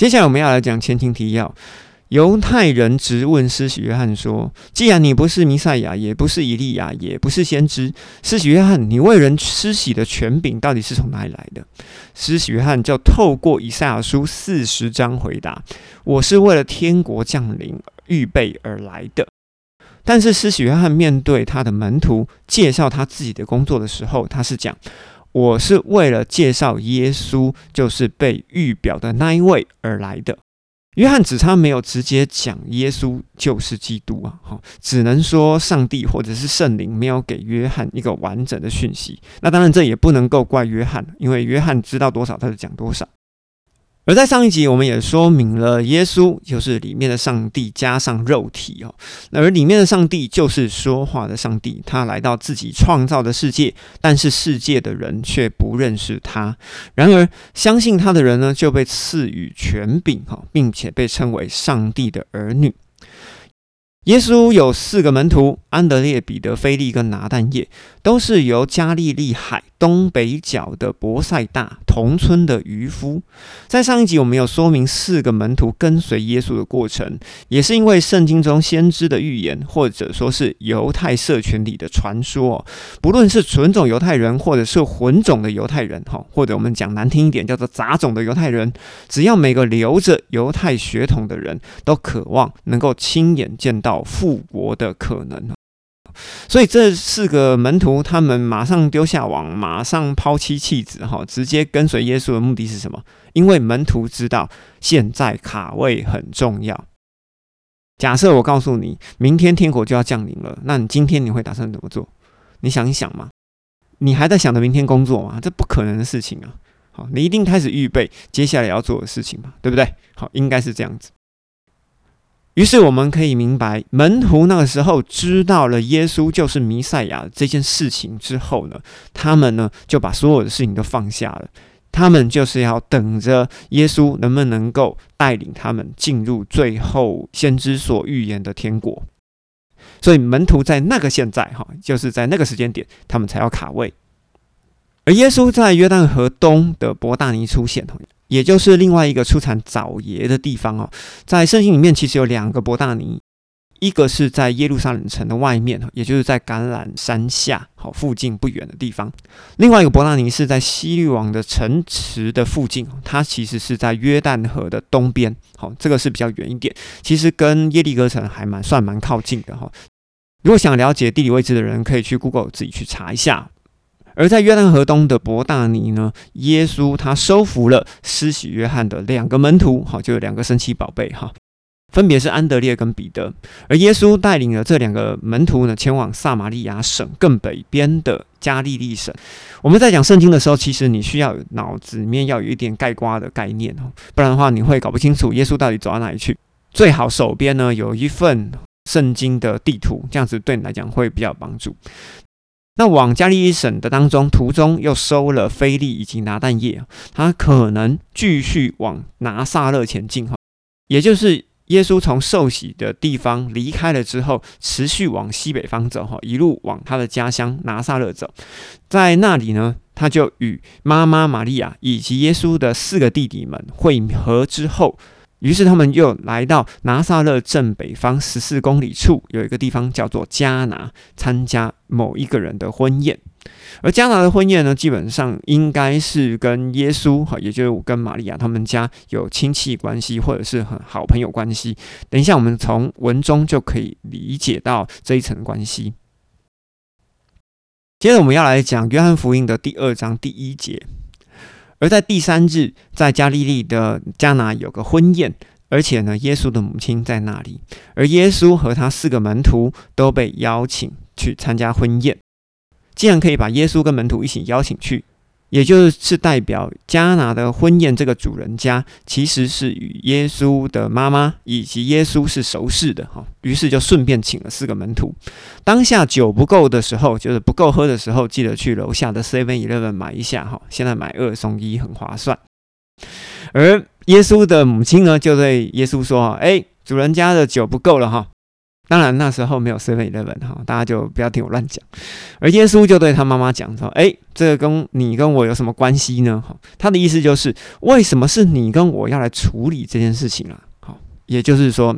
接下来我们要来讲前情提要。犹太人质问施洗约翰说：“既然你不是弥赛亚，也不是以利亚，也不是先知，施洗约翰，你为人施洗的权柄到底是从哪里来的？”施洗约翰就透过以赛亚书四十章回答：“我是为了天国降临预备而来的。”但是施洗约翰面对他的门徒介绍他自己的工作的时候，他是讲：“我是为了介绍耶稣，就是被预表的那一位而来的。”约翰只差没有直接讲耶稣就是基督啊，哈，只能说上帝或者是圣灵没有给约翰一个完整的讯息。那当然这也不能够怪约翰，因为约翰知道多少他就讲多少。而在上一集，我们也说明了，耶稣就是里面的上帝加上肉体哦，而里面的上帝就是说话的上帝，他来到自己创造的世界，但是世界的人却不认识他。然而，相信他的人呢，就被赐予权柄哈，并且被称为上帝的儿女。耶稣有四个门徒：安德烈、彼得、菲利跟拿但业，都是由加利利海东北角的博塞大同村的渔夫。在上一集，我们有说明四个门徒跟随耶稣的过程，也是因为圣经中先知的预言，或者说是犹太社群里的传说。不论是纯种犹太人，或者是混种的犹太人，哈，或者我们讲难听一点，叫做杂种的犹太人，只要每个留着犹太血统的人都渴望能够亲眼见到。复国的可能，所以这四个门徒他们马上丢下网，马上抛妻弃子，哈，直接跟随耶稣的目的是什么？因为门徒知道现在卡位很重要。假设我告诉你，明天天国就要降临了，那你今天你会打算怎么做？你想一想嘛，你还在想着明天工作吗？这不可能的事情啊！好，你一定开始预备接下来要做的事情嘛，对不对？好，应该是这样子。于是我们可以明白，门徒那个时候知道了耶稣就是弥赛亚这件事情之后呢，他们呢就把所有的事情都放下了，他们就是要等着耶稣能不能够带领他们进入最后先知所预言的天国。所以门徒在那个现在哈，就是在那个时间点，他们才要卡位。而耶稣在约旦河东的伯大尼出现。也就是另外一个出产枣椰的地方哦，在圣经里面其实有两个伯大尼，一个是在耶路撒冷城的外面也就是在橄榄山下好附近不远的地方；另外一个伯大尼是在西律王的城池的附近，它其实是在约旦河的东边，好，这个是比较远一点，其实跟耶利哥城还蛮算蛮靠近的哈。如果想了解地理位置的人，可以去 Google 自己去查一下。而在约旦河东的伯大尼呢，耶稣他收服了施洗约翰的两个门徒，好，就有两个神奇宝贝哈，分别是安德烈跟彼得。而耶稣带领了这两个门徒呢，前往撒玛利亚省更北边的加利利省。我们在讲圣经的时候，其实你需要脑子里面要有一点盖瓜的概念哦，不然的话你会搞不清楚耶稣到底走到哪里去。最好手边呢有一份圣经的地图，这样子对你来讲会比较有帮助。那往加利利省的当中，途中又收了菲利以及拿但业，他可能继续往拿撒勒前进哈，也就是耶稣从受洗的地方离开了之后，持续往西北方走哈，一路往他的家乡拿撒勒走，在那里呢，他就与妈妈玛利亚以及耶稣的四个弟弟们会合之后。于是他们又来到拿撒勒正北方十四公里处，有一个地方叫做加拿，参加某一个人的婚宴。而加拿的婚宴呢，基本上应该是跟耶稣哈，也就是跟玛利亚他们家有亲戚关系，或者是很好朋友关系。等一下，我们从文中就可以理解到这一层关系。接着，我们要来讲约翰福音的第二章第一节。而在第三日，在加利利的加拿有个婚宴，而且呢，耶稣的母亲在那里，而耶稣和他四个门徒都被邀请去参加婚宴。既然可以把耶稣跟门徒一起邀请去。也就是代表加拿的婚宴，这个主人家其实是与耶稣的妈妈以及耶稣是熟识的哈，于是就顺便请了四个门徒。当下酒不够的时候，就是不够喝的时候，记得去楼下的 Seven Eleven 买一下哈，现在买二送一很划算。而耶稣的母亲呢，就对耶稣说：“哎，主人家的酒不够了哈，当然那时候没有 Seven Eleven 哈，大家就不要听我乱讲。而耶稣就对他妈妈讲说：“诶，这个跟你跟我有什么关系呢？”哈，他的意思就是为什么是你跟我要来处理这件事情啊？好，也就是说，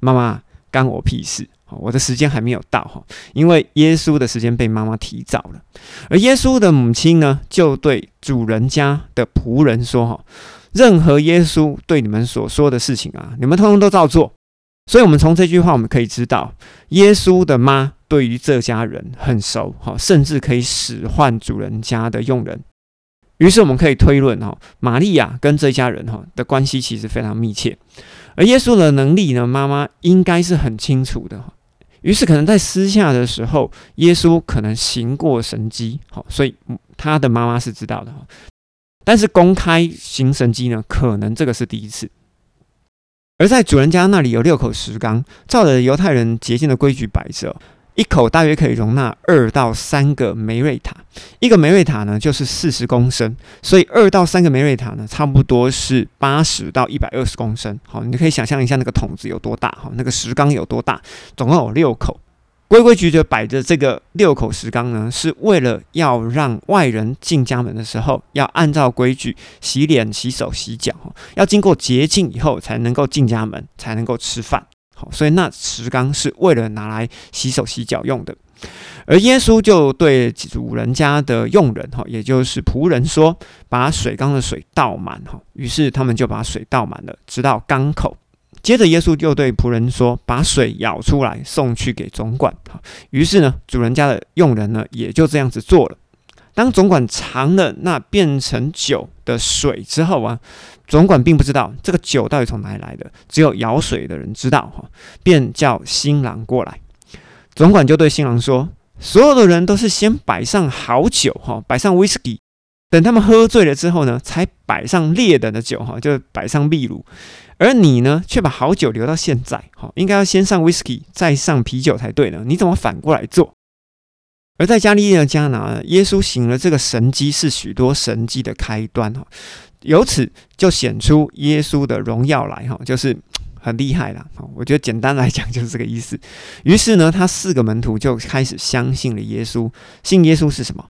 妈妈干我屁事。我的时间还没有到哈，因为耶稣的时间被妈妈提早了。而耶稣的母亲呢，就对主人家的仆人说：“哈，任何耶稣对你们所说的事情啊，你们通通都照做。”所以，我们从这句话我们可以知道，耶稣的妈对于这家人很熟，哈，甚至可以使唤主人家的佣人。于是，我们可以推论，哈，玛利亚跟这家人哈的关系其实非常密切。而耶稣的能力呢，妈妈应该是很清楚的。于是，可能在私下的时候，耶稣可能行过神迹，好，所以他的妈妈是知道的。但是公开行神迹呢，可能这个是第一次。而在主人家那里有六口石缸，照着犹太人洁净的规矩摆着。一口大约可以容纳二到三个梅瑞塔，一个梅瑞塔呢就是四十公升，所以二到三个梅瑞塔呢，差不多是八十到一百二十公升。好，你可以想象一下那个桶子有多大，哈，那个石缸有多大，总共有六口，规规矩矩摆着这个六口石缸呢，是为了要让外人进家门的时候，要按照规矩洗脸、洗手、洗脚，要经过洁净以后才能够进家门，才能够吃饭。好，所以那石缸是为了拿来洗手洗脚用的，而耶稣就对主人家的佣人哈，也就是仆人说，把水缸的水倒满哈。于是他们就把水倒满了，直到缸口。接着耶稣就对仆人说，把水舀出来送去给总管。哈，于是呢，主人家的佣人呢也就这样子做了。当总管尝了那变成酒的水之后啊。总管并不知道这个酒到底从哪里来的，只有舀水的人知道哈，便叫新郎过来。总管就对新郎说：“所有的人都是先摆上好酒哈，摆上威士忌，等他们喝醉了之后呢，才摆上劣等的酒哈，就摆上秘鲁。而你呢，却把好酒留到现在哈，应该要先上威士忌，再上啤酒才对呢。你怎么反过来做？”而在加利利的迦拿，耶稣行了这个神迹，是许多神迹的开端哈。由此就显出耶稣的荣耀来哈，就是很厉害了。我觉得简单来讲就是这个意思。于是呢，他四个门徒就开始相信了耶稣。信耶稣是什么？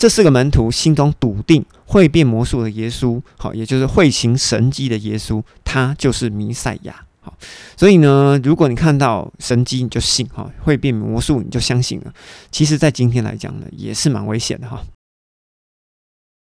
这四个门徒心中笃定会变魔术的耶稣，好，也就是会行神迹的耶稣，他就是弥赛亚。好，所以呢，如果你看到神迹，你就信哈；会变魔术，你就相信了。其实，在今天来讲呢，也是蛮危险的哈。